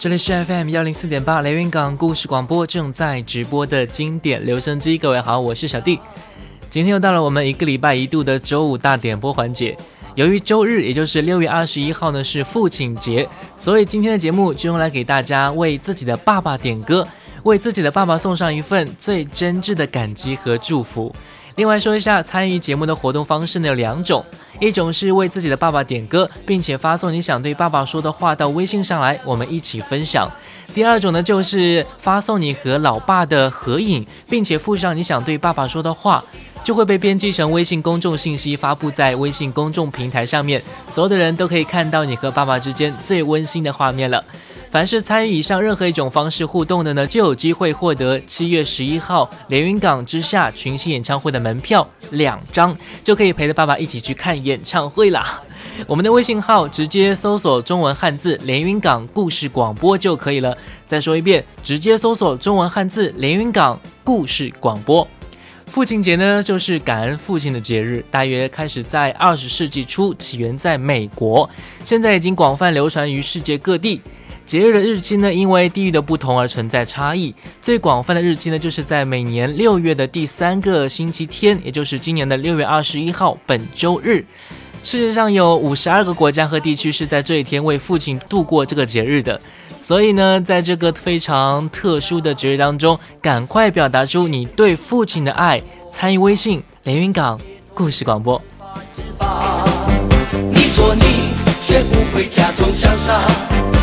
这里是 FM 幺零四点八连云港故事广播正在直播的经典留声机。各位好，我是小弟。今天又到了我们一个礼拜一度的周五大点播环节。由于周日，也就是六月二十一号呢是父亲节，所以今天的节目就用来给大家为自己的爸爸点歌，为自己的爸爸送上一份最真挚的感激和祝福。另外说一下参与节目的活动方式呢有两种，一种是为自己的爸爸点歌，并且发送你想对爸爸说的话到微信上来，我们一起分享；第二种呢就是发送你和老爸的合影，并且附上你想对爸爸说的话，就会被编辑成微信公众信息发布在微信公众平台上面，所有的人都可以看到你和爸爸之间最温馨的画面了。凡是参与以上任何一种方式互动的呢，就有机会获得七月十一号连云港之下群星演唱会的门票两张，就可以陪着爸爸一起去看演唱会啦。我们的微信号直接搜索中文汉字连云港故事广播就可以了。再说一遍，直接搜索中文汉字连云港故事广播。父亲节呢，就是感恩父亲的节日，大约开始在二十世纪初，起源在美国，现在已经广泛流传于世界各地。节日的日期呢，因为地域的不同而存在差异。最广泛的日期呢，就是在每年六月的第三个星期天，也就是今年的六月二十一号，本周日。世界上有五十二个国家和地区是在这一天为父亲度过这个节日的。所以呢，在这个非常特殊的节日当中，赶快表达出你对父亲的爱。参与微信连云港故事广播。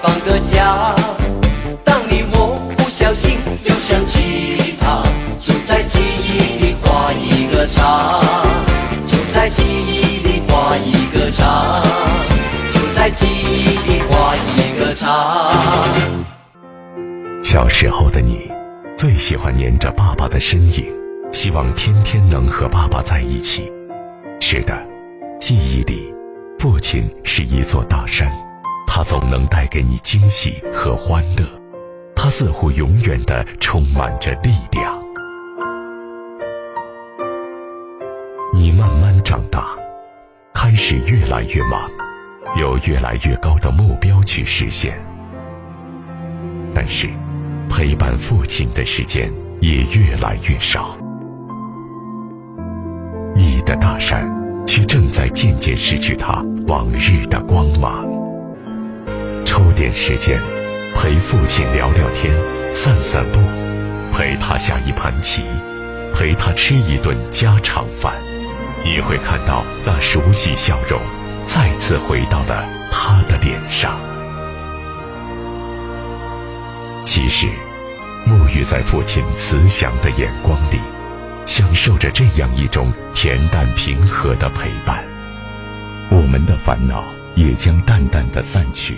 放个假，当你我不小心又想起他，就在记忆里画一个叉，就在记忆里画一个叉。就在记忆里画一个叉。小时候的你最喜欢黏着爸爸的身影，希望天天能和爸爸在一起。是的，记忆里，父亲是一座大山。他总能带给你惊喜和欢乐，他似乎永远的充满着力量。你慢慢长大，开始越来越忙，有越来越高的目标去实现，但是陪伴父亲的时间也越来越少。你的大山，却正在渐渐失去它往日的光芒。抽点时间陪父亲聊聊天、散散步，陪他下一盘棋，陪他吃一顿家常饭，你会看到那熟悉笑容再次回到了他的脸上。其实，沐浴在父亲慈祥的眼光里，享受着这样一种恬淡平和的陪伴，我们的烦恼也将淡淡的散去。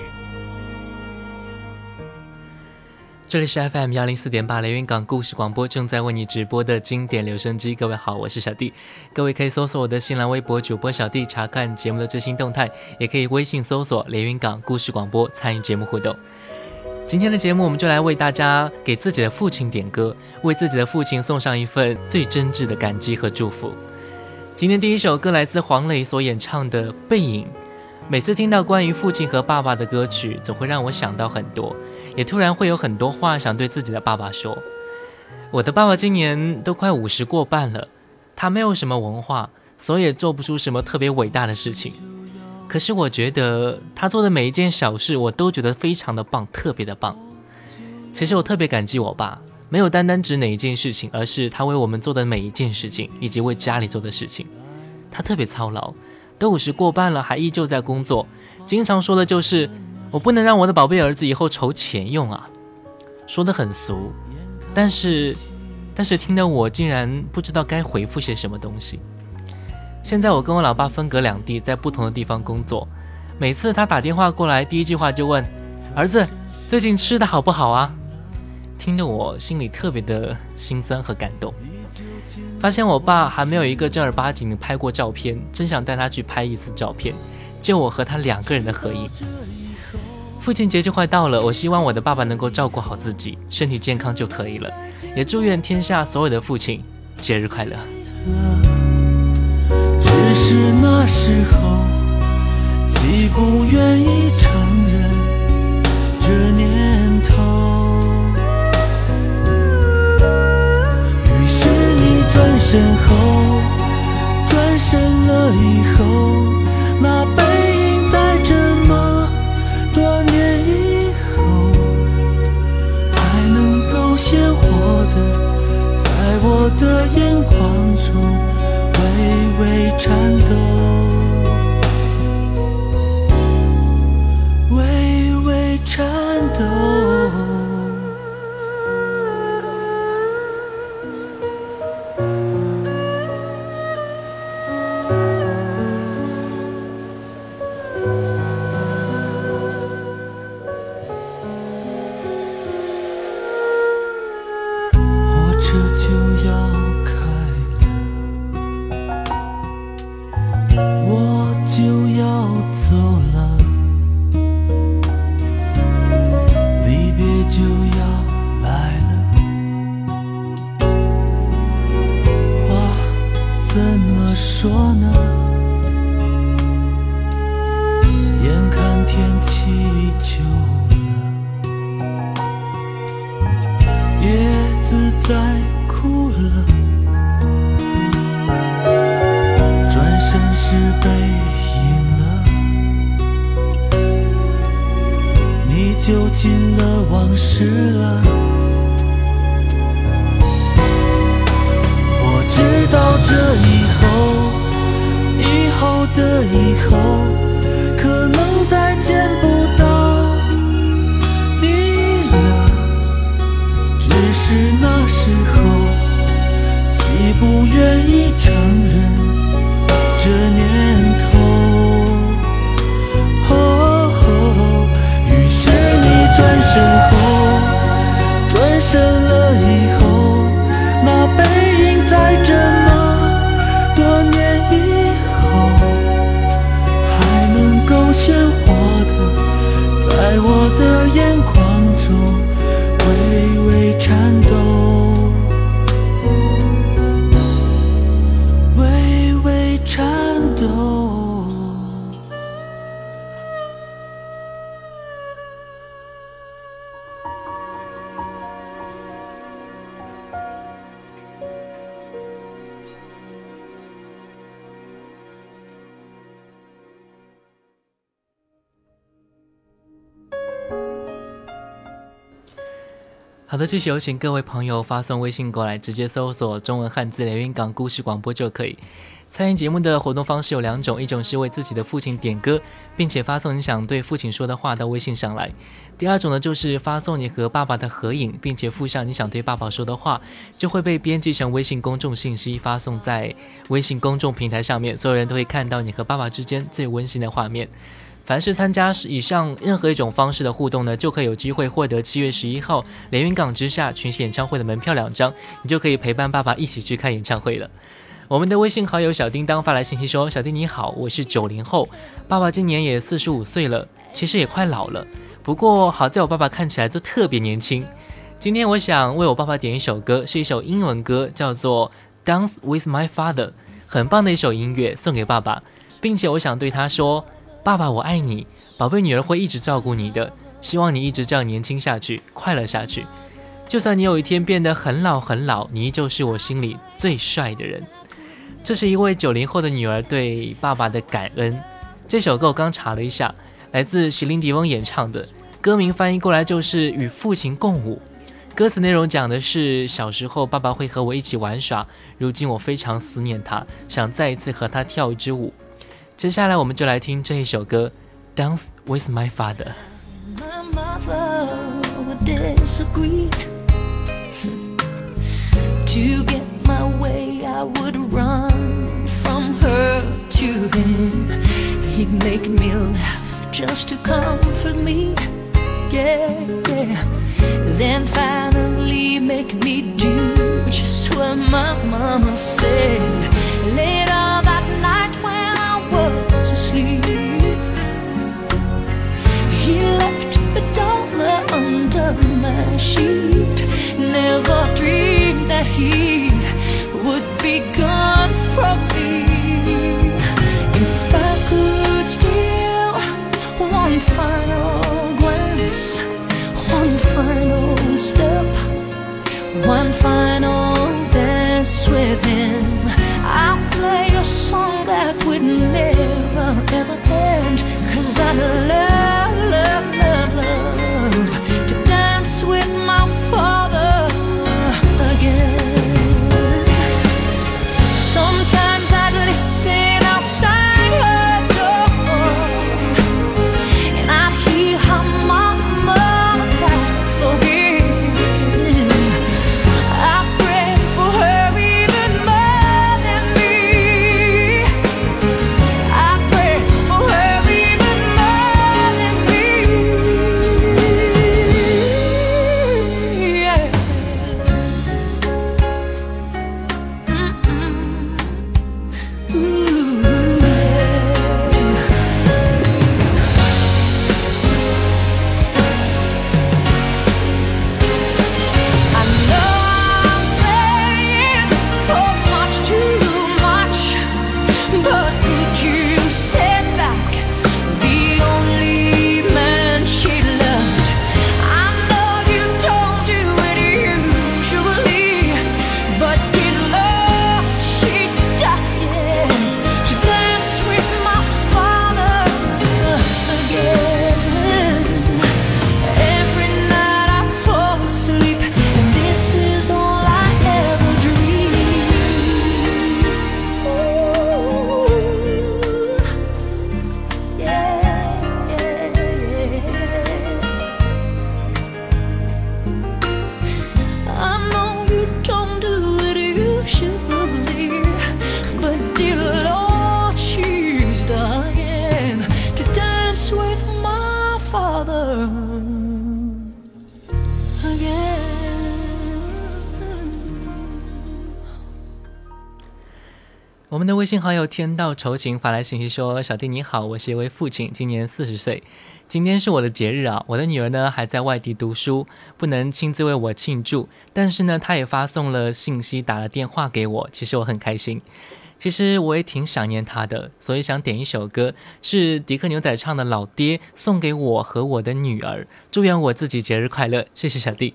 这里是 FM 幺零四点八连云港故事广播，正在为你直播的经典留声机。各位好，我是小弟。各位可以搜索我的新浪微博主播小弟，查看节目的最新动态，也可以微信搜索连云港故事广播参与节目互动。今天的节目，我们就来为大家给自己的父亲点歌，为自己的父亲送上一份最真挚的感激和祝福。今天第一首歌来自黄磊所演唱的《背影》。每次听到关于父亲和爸爸的歌曲，总会让我想到很多。也突然会有很多话想对自己的爸爸说。我的爸爸今年都快五十过半了，他没有什么文化，所以做不出什么特别伟大的事情。可是我觉得他做的每一件小事，我都觉得非常的棒，特别的棒。其实我特别感激我爸，没有单单指哪一件事情，而是他为我们做的每一件事情，以及为家里做的事情。他特别操劳，都五十过半了，还依旧在工作，经常说的就是。我不能让我的宝贝儿子以后筹钱用啊！说的很俗，但是，但是听得我竟然不知道该回复些什么东西。现在我跟我老爸分隔两地，在不同的地方工作，每次他打电话过来，第一句话就问：“儿子，最近吃的好不好啊？”听得我心里特别的心酸和感动。发现我爸还没有一个正儿八经的拍过照片，真想带他去拍一次照片，就我和他两个人的合影。父亲节就快到了，我希望我的爸爸能够照顾好自己，身体健康就可以了。也祝愿天下所有的父亲节日快乐。只是是那时候，愿意承认这头，于你转身后。以后。好的，继续有请各位朋友发送微信过来，直接搜索“中文汉字连云港故事广播”就可以。参与节目的活动方式有两种，一种是为自己的父亲点歌，并且发送你想对父亲说的话到微信上来；第二种呢，就是发送你和爸爸的合影，并且附上你想对爸爸说的话，就会被编辑成微信公众信息发送在微信公众平台上面，所有人都会看到你和爸爸之间最温馨的画面。凡是参加以上任何一种方式的互动呢，就可以有机会获得七月十一号连云港之下群星演唱会的门票两张，你就可以陪伴爸爸一起去看演唱会了。我们的微信好友小叮当发来信息说：“小丁你好，我是九零后，爸爸今年也四十五岁了，其实也快老了。不过好在我爸爸看起来都特别年轻。今天我想为我爸爸点一首歌，是一首英文歌，叫做《Dance with My Father》，很棒的一首音乐，送给爸爸，并且我想对他说。”爸爸，我爱你，宝贝女儿会一直照顾你的。希望你一直这样年轻下去，快乐下去。就算你有一天变得很老很老，你依旧是我心里最帅的人。这是一位九零后的女儿对爸爸的感恩。这首歌我刚查了一下，来自席琳迪翁演唱的，歌名翻译过来就是《与父亲共舞》。歌词内容讲的是小时候爸爸会和我一起玩耍，如今我非常思念他，想再一次和他跳一支舞。接下来我们就来听这一首歌《Dance with My Father》。 My mother would disagree. To get my way, I would run from her to him. He'd make me laugh just to comfort me. yeah, yeah. Then finally make me do just what my mama said. sheet. Never dreamed that he would be gone from me. If I could steal one final glance, one final step, one final dance with him, I'll play a song that would never ever end. Cause I love. 幸好有天道酬勤发来信息说：“小弟你好，我是一位父亲，今年四十岁，今天是我的节日啊！我的女儿呢还在外地读书，不能亲自为我庆祝，但是呢，他也发送了信息，打了电话给我。其实我很开心，其实我也挺想念他的，所以想点一首歌，是迪克牛仔唱的《老爹》，送给我和我的女儿，祝愿我自己节日快乐。谢谢小弟。”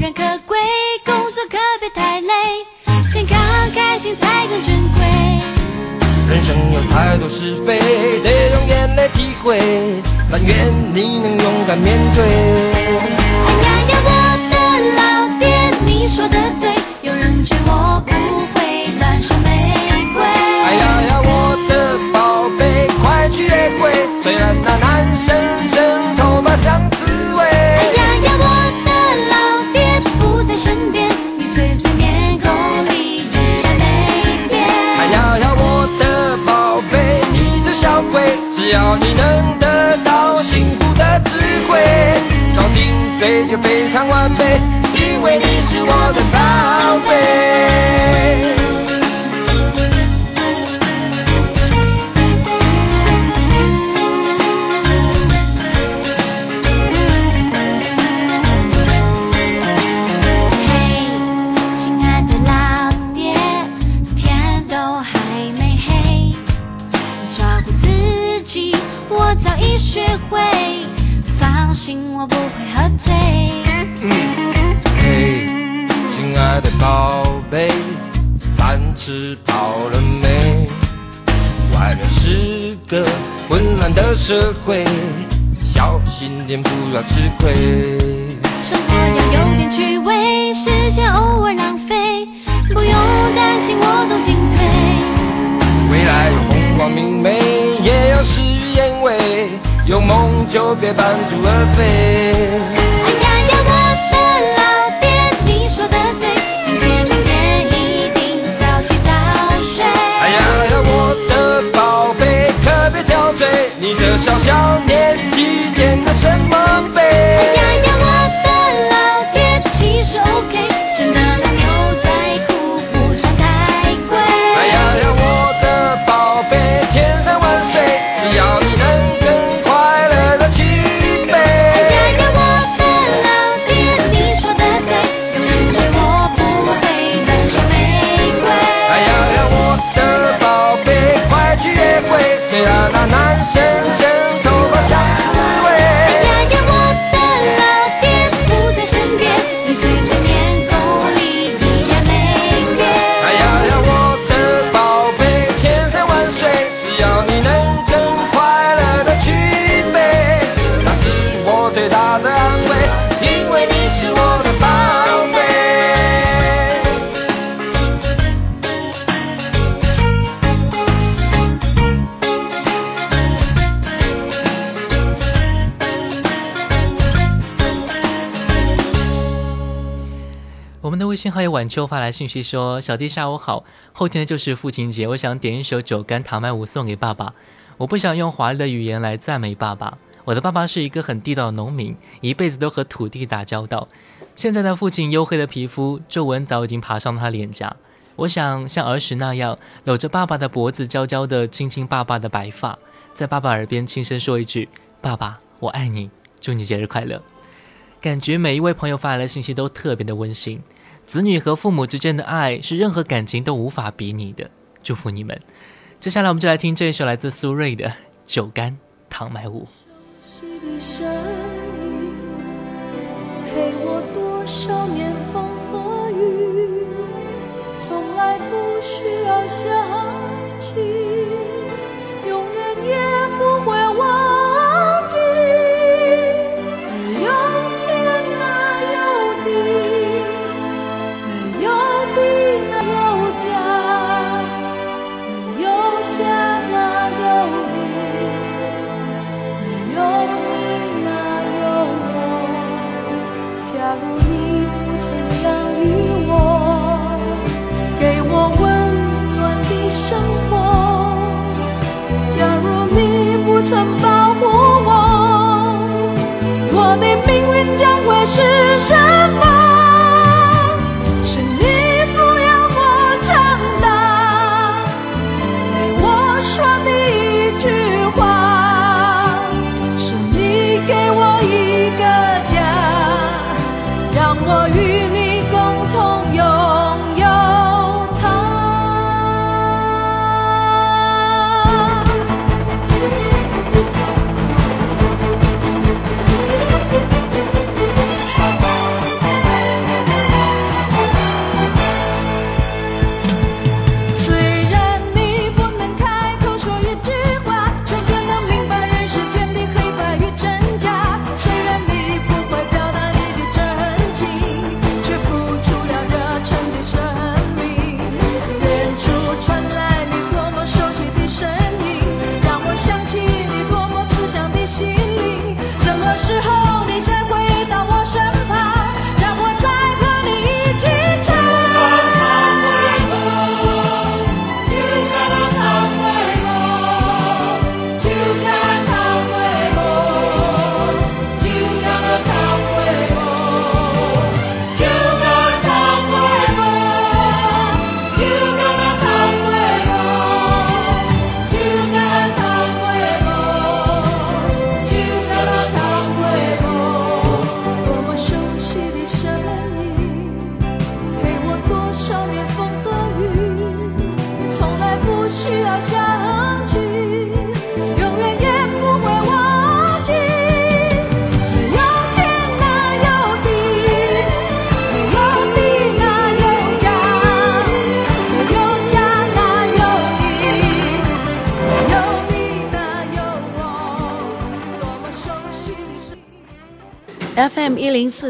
人然可贵，工作可别太累，健康开心才更珍贵。人生有太多是非，得用眼泪体会，但愿你能勇敢面对。哎呀呀，我的老爹，你说的对，有人追我。只要你能得到幸福的智慧，搞定嘴就非常完美，因为你是我的宝贝。不要吃亏。生活要有点趣味，时间偶尔浪费，不用担心我懂进退。未来有红光明媚，也要食言味，有梦就别半途而废。Paraná 晚秋发来信息说：“小弟下午好，后天就是父亲节，我想点一首《酒干倘卖无》送给爸爸。我不想用华丽的语言来赞美爸爸，我的爸爸是一个很地道的农民，一辈子都和土地打交道。现在的父亲黝黑的皮肤，皱纹早已经爬上了他脸颊。我想像儿时那样，搂着爸爸的脖子，娇娇的亲亲爸爸的白发，在爸爸耳边轻声说一句：‘爸爸，我爱你。’祝你节日快乐。感觉每一位朋友发来的信息都特别的温馨。”子女和父母之间的爱是任何感情都无法比拟的，祝福你们。接下来我们就来听这一首来自苏芮的《酒干倘卖无》。陪我多少年风和雨，从来不需要想起。是什么？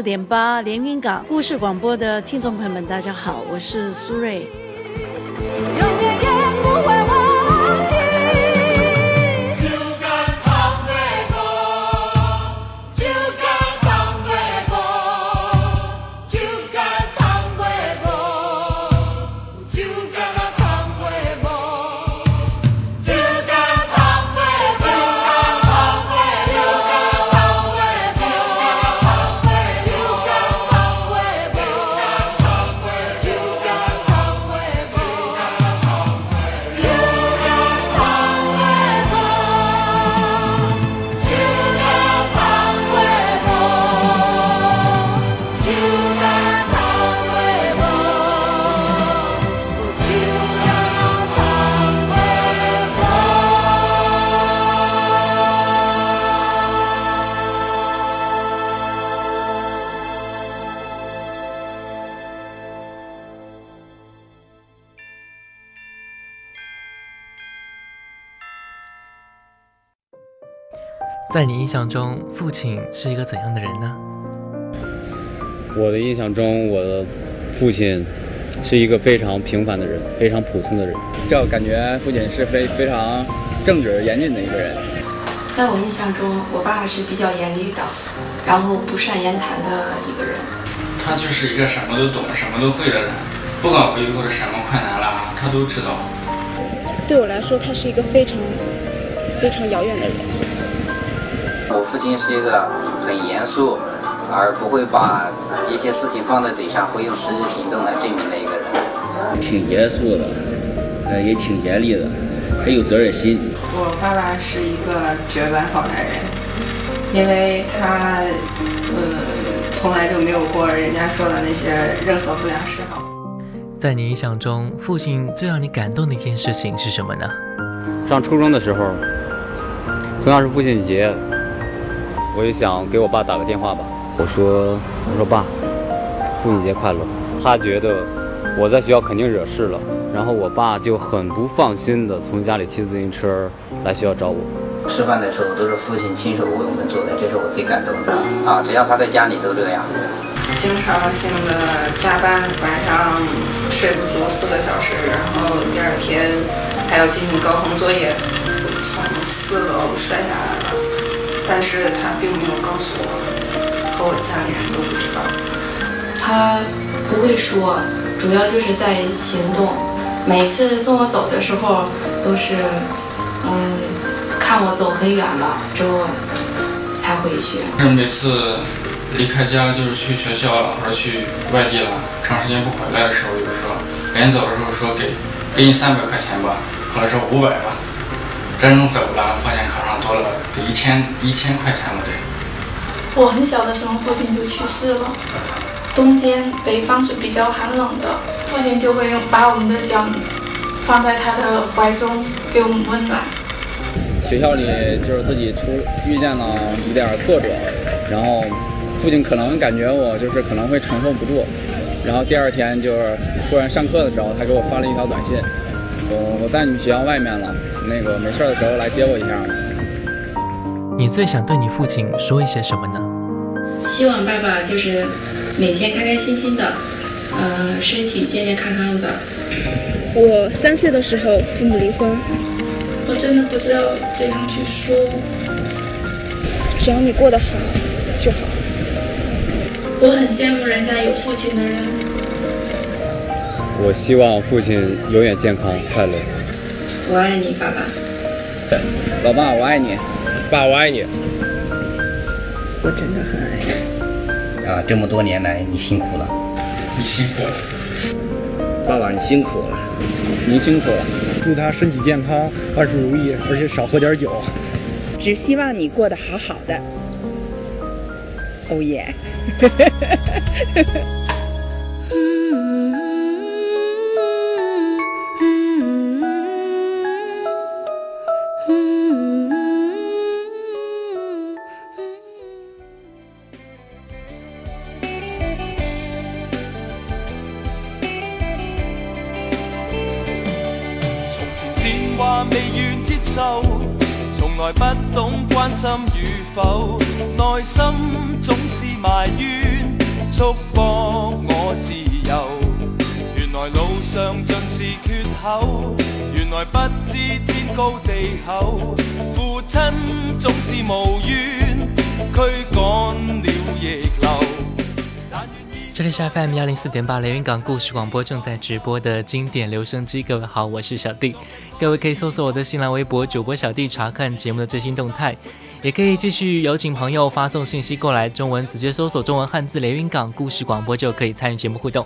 点八，连云港故事广播的听众朋友们，大家好，我是苏芮。印象中，父亲是一个怎样的人呢？我的印象中，我的父亲是一个非常平凡的人，非常普通的人。这感觉，父亲是非非常正直、严谨的一个人。在我印象中，我爸是比较严厉的，然后不善言谈的一个人。他就是一个什么都懂、什么都会的人，不管以后的什么困难了，他都知道。对我来说，他是一个非常非常遥远的人。我父亲是一个很严肃，而不会把一些事情放在嘴上，会用实际行动来证明的一个人。挺严肃的，呃，也挺严厉的，很有责任心。我爸爸是一个绝版好男人，因为他，呃，从来就没有过人家说的那些任何不良嗜好。在你印象中，父亲最让你感动的一件事情是什么呢？上初中的时候，同样是父亲节。我就想给我爸打个电话吧，我说，我说爸，父亲节快乐。他觉得我在学校肯定惹事了，然后我爸就很不放心的从家里骑自行车来学校找我。吃饭的时候都是父亲亲手为我们做的，这是我最感动的。啊，只要他在家里都这样。经常性的加班，晚上睡不着四个小时，然后第二天还要进行高空作业，从四楼摔下来。但是他并没有告诉我，和我家里人都不知道。他不会说，主要就是在行动。每次送我走的时候，都是嗯，看我走很远了之后才回去。是每次离开家，就是去学校了，或者去外地了，长时间不回来的时候，就是说，临走的时候说给给你三百块钱吧，可能是五百吧。真正走了，发现考上多了，得一千一千块钱吧？得。我很小的时候，父亲就去世了。冬天北方是比较寒冷的，父亲就会用把我们的脚放在他的怀中，给我们温暖。学校里就是自己出遇见了一点挫折，然后父亲可能感觉我就是可能会承受不住，然后第二天就是突然上课的时候，他给我发了一条短信。我带你去学校外面了，那个没事的时候来接我一下。你最想对你父亲说一些什么呢？希望爸爸就是每天开开心心的，呃，身体健健康康的。我三岁的时候父母离婚，我真的不知道怎样去说。只要你过得好就好。我很羡慕人家有父亲的人。我希望父亲永远健康快乐。我爱你，爸爸。老爸，我爱你。爸，我爱你。我真的很爱你。啊，这么多年来你辛苦了。你辛苦了。爸爸，你辛苦了。您辛苦了。祝他身体健康，万事如意，而且少喝点酒。只希望你过得好好的。Oh yeah。从来不懂关心与否，内心总是埋怨，束缚我自由。原来路上尽是缺口，原来不知天高地厚。父亲总是无怨，驱赶了逆流。这里是 FM 幺零四点八连云港故事广播正在直播的经典留声机。各位好，我是小弟。各位可以搜索我的新浪微博“主播小弟”，查看节目的最新动态。也可以继续有请朋友发送信息过来，中文直接搜索中文汉字“连云港故事广播”就可以参与节目互动。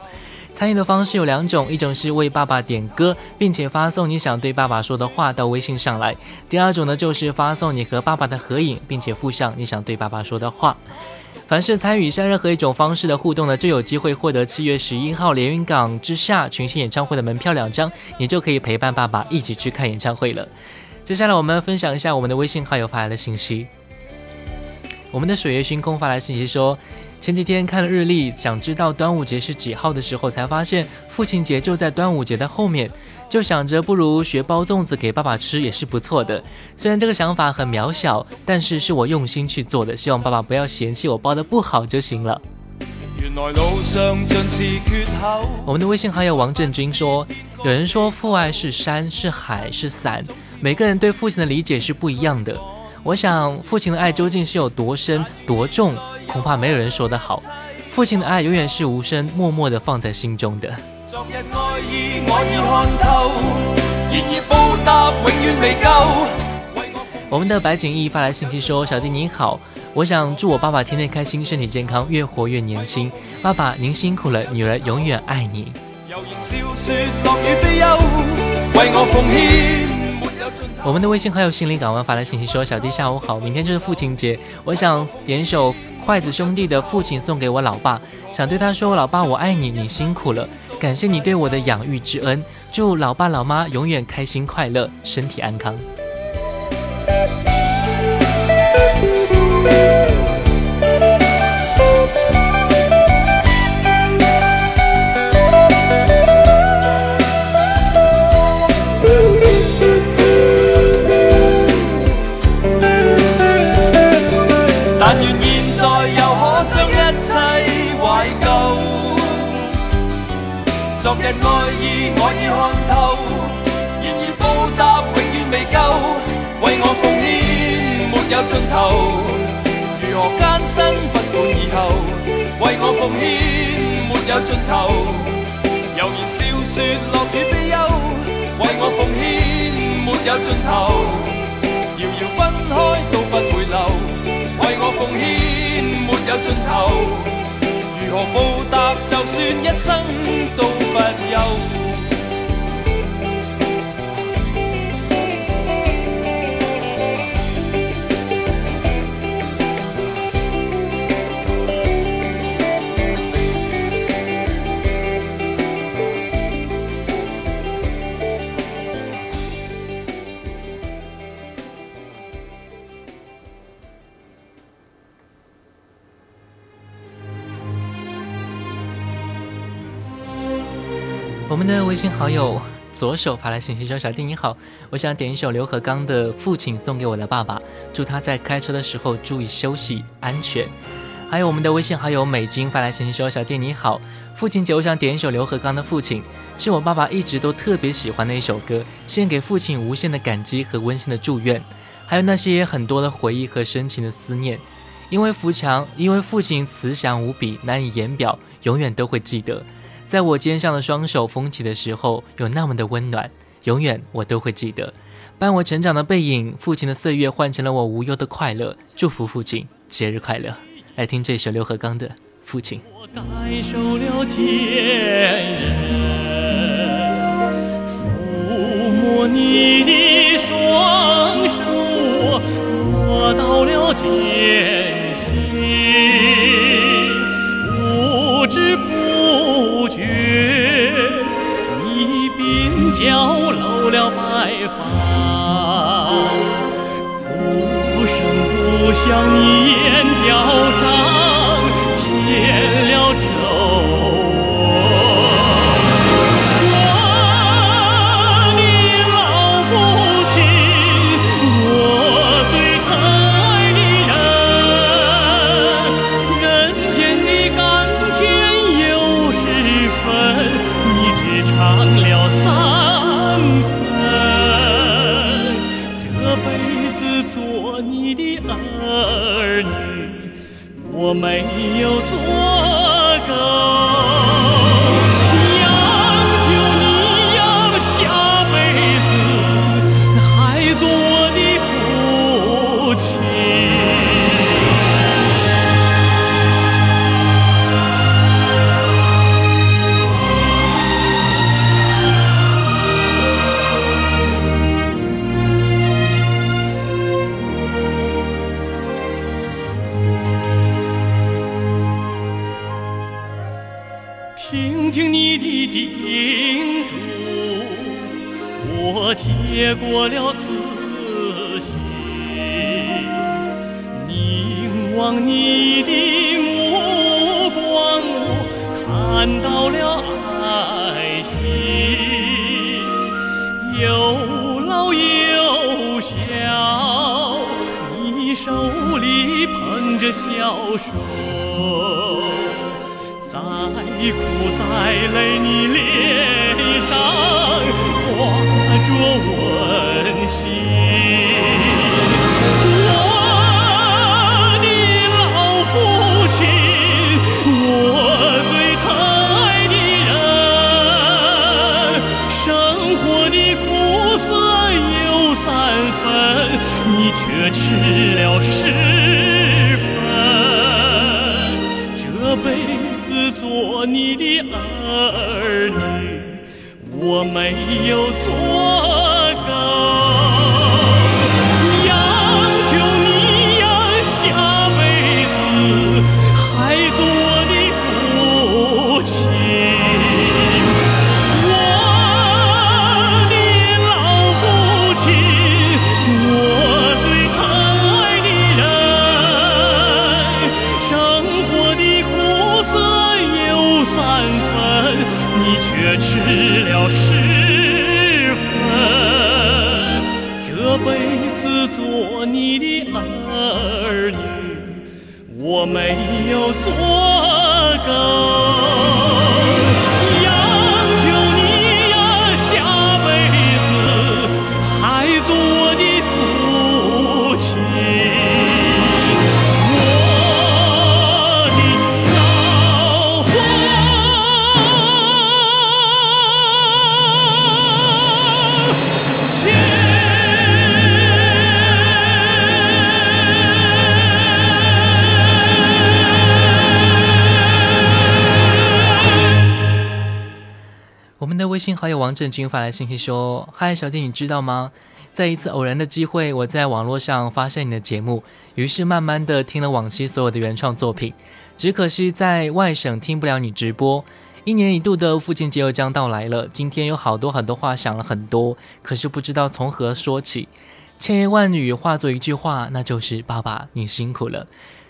参与的方式有两种，一种是为爸爸点歌，并且发送你想对爸爸说的话到微信上来；第二种呢，就是发送你和爸爸的合影，并且附上你想对爸爸说的话。凡是参与上任何一种方式的互动呢，就有机会获得七月十一号连云港之下群星演唱会的门票两张，你就可以陪伴爸爸一起去看演唱会了。接下来我们分享一下我们的微信好友发来的信息。我们的水月星空发来信息说，前几天看了日历，想知道端午节是几号的时候，才发现父亲节就在端午节的后面。就想着不如学包粽子给爸爸吃也是不错的，虽然这个想法很渺小，但是是我用心去做的，希望爸爸不要嫌弃我包的不好就行了。我们的微信好友王振军说，有人说父爱是山，是海，是伞，每个人对父亲的理解是不一样的。我想父亲的爱究竟是有多深、多重，恐怕没有人说得好。父亲的爱永远是无声、默默的放在心中的。我们的白景逸发来信息说：“小弟你好，我想祝我爸爸天天开心，身体健康，越活越年轻。爸爸您辛苦了，女儿永远爱你。”我们的微信好友心灵港湾发来信息说：“小弟下午好，明天就是父亲节，我想点首筷子兄弟的父亲送给我老爸。”想对他说：“老爸，我爱你，你辛苦了，感谢你对我的养育之恩，祝老爸老妈永远开心快乐，身体安康。”没有尽头，如何艰辛不倦以后？为我奉献没有尽头，悠然笑说乐与悲忧。为我奉献没有尽头，遥遥分开都不会留。为我奉献没有尽头，如何报答就算一生都不休。的微信好友左手发来信息说：“小弟你好，我想点一首刘和刚的《父亲》，送给我的爸爸，祝他在开车的时候注意休息，安全。”还有我们的微信好友美金发来信息说：“小弟你好，父亲节，我想点一首刘和刚的《父亲》，是我爸爸一直都特别喜欢的一首歌，献给父亲无限的感激和温馨的祝愿，还有那些很多的回忆和深情的思念。因为扶墙，因为父亲慈祥无比，难以言表，永远都会记得。”在我肩上的双手风起的时候，有那么的温暖，永远我都会记得。伴我成长的背影，父亲的岁月换成了我无忧的快乐。祝福父亲节日快乐。来听这首刘和刚的《父亲》。我我感受了了坚坚韧，抚摸你的双手，到落了，白发，不声不响，你眼角上。你的叮嘱，我接过了自信；凝望你的目光，我看到了爱心。有老有小，你手里捧着孝顺。你苦再累，你脸上挂着我。王振军发来信息说：“嗨，小弟，你知道吗？在一次偶然的机会，我在网络上发现你的节目，于是慢慢的听了往期所有的原创作品。只可惜在外省听不了你直播。一年一度的父亲节又将到来了，今天有好多很多话想了很多，可是不知道从何说起，千言万语化作一句话，那就是爸爸，你辛苦了，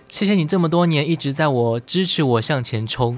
谢谢你这么多年一直在我支持我向前冲。”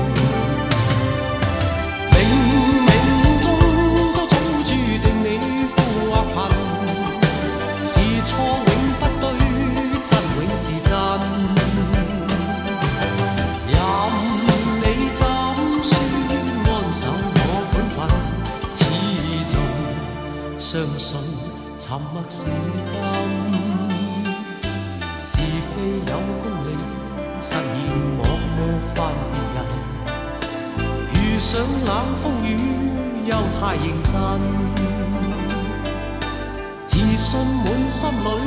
是今是非有公理，失言莫冒犯别人。遇上冷风雨又太认真，自信满心里，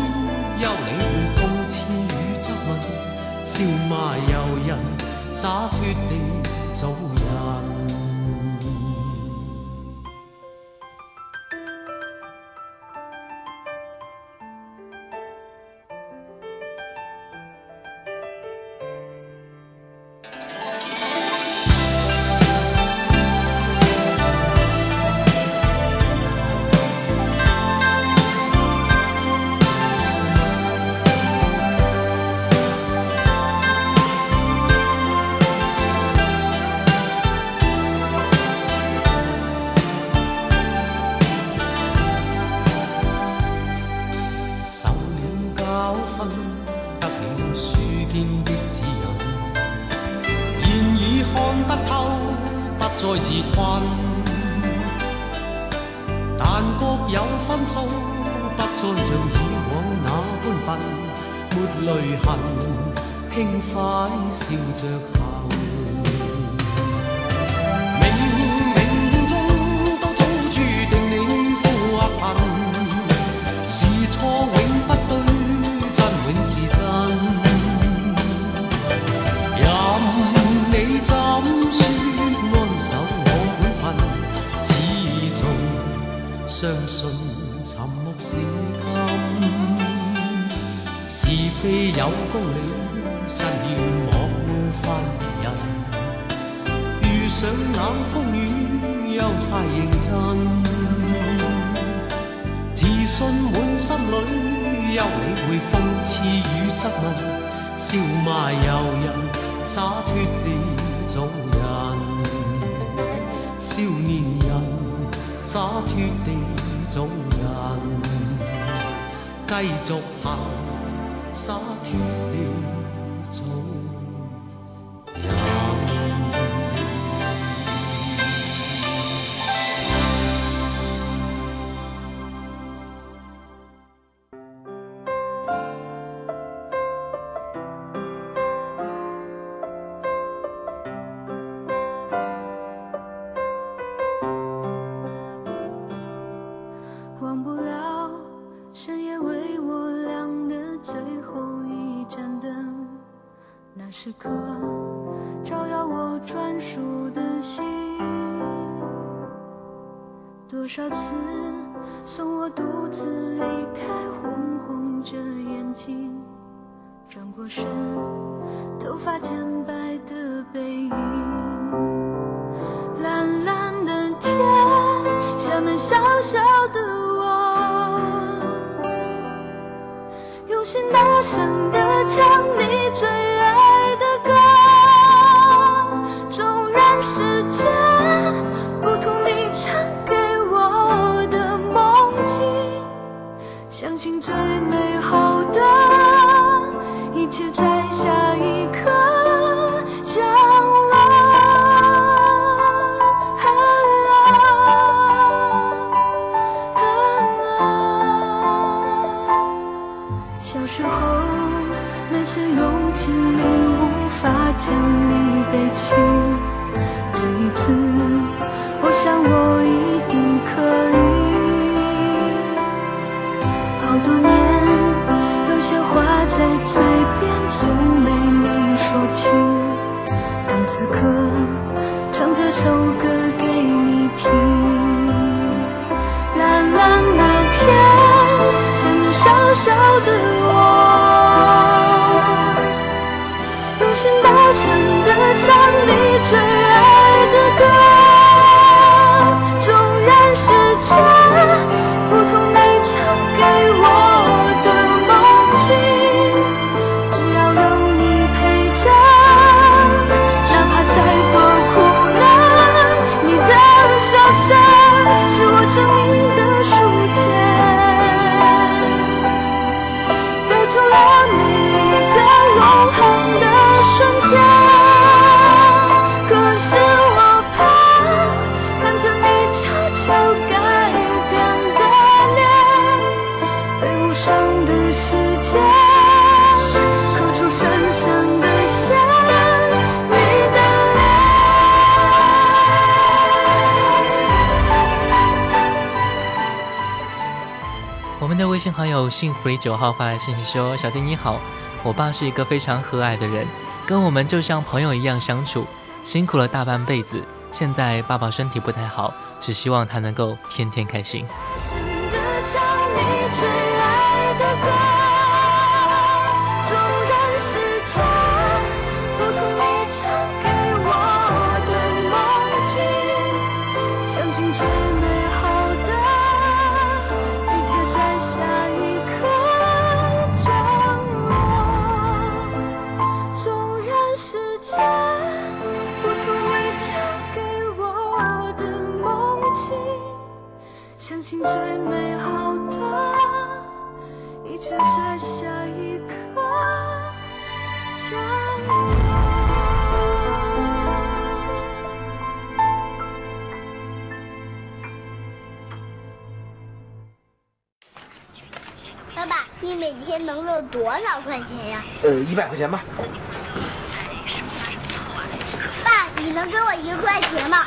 休理会讽刺与质问，笑骂由人，洒脱地走。上冷风雨又太认真，自信满心里休理会讽刺与质问，笑骂由人，洒脱地做人。少年人，洒脱地做人，继续行，洒脱地。有幸福里九号发来信息说：“小丁你好，我爸是一个非常和蔼的人，跟我们就像朋友一样相处，辛苦了大半辈子，现在爸爸身体不太好，只希望他能够天天开心。”赢了多少块钱呀？呃，一百块钱吧。爸，你能给我一块钱吗？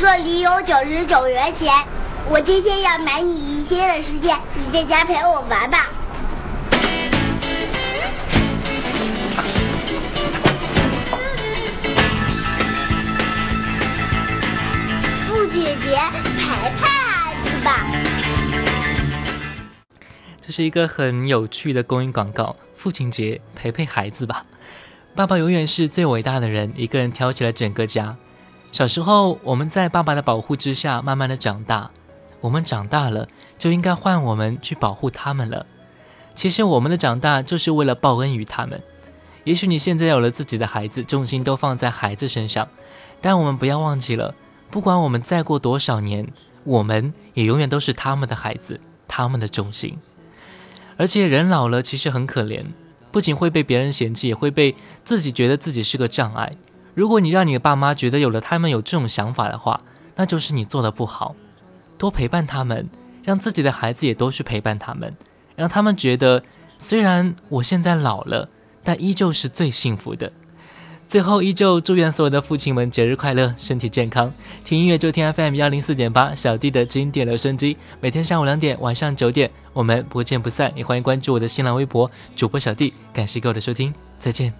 这里有九十九元钱，我今天要买你一天的时间，你在家陪我玩吧。父亲节陪陪孩子吧。这是一个很有趣的公益广告。父亲节陪陪孩子吧，爸爸永远是最伟大的人，一个人挑起了整个家。小时候，我们在爸爸的保护之下慢慢的长大。我们长大了，就应该换我们去保护他们了。其实我们的长大就是为了报恩于他们。也许你现在有了自己的孩子，重心都放在孩子身上，但我们不要忘记了，不管我们再过多少年，我们也永远都是他们的孩子，他们的重心。而且人老了，其实很可怜，不仅会被别人嫌弃，也会被自己觉得自己是个障碍。如果你让你的爸妈觉得有了他们有这种想法的话，那就是你做的不好。多陪伴他们，让自己的孩子也多去陪伴他们，让他们觉得虽然我现在老了，但依旧是最幸福的。最后，依旧祝愿所有的父亲们节日快乐，身体健康。听音乐就听 FM 幺零四点八，小弟的经典留声机。每天上午两点，晚上九点，我们不见不散。也欢迎关注我的新浪微博主播小弟。感谢各位的收听，再见。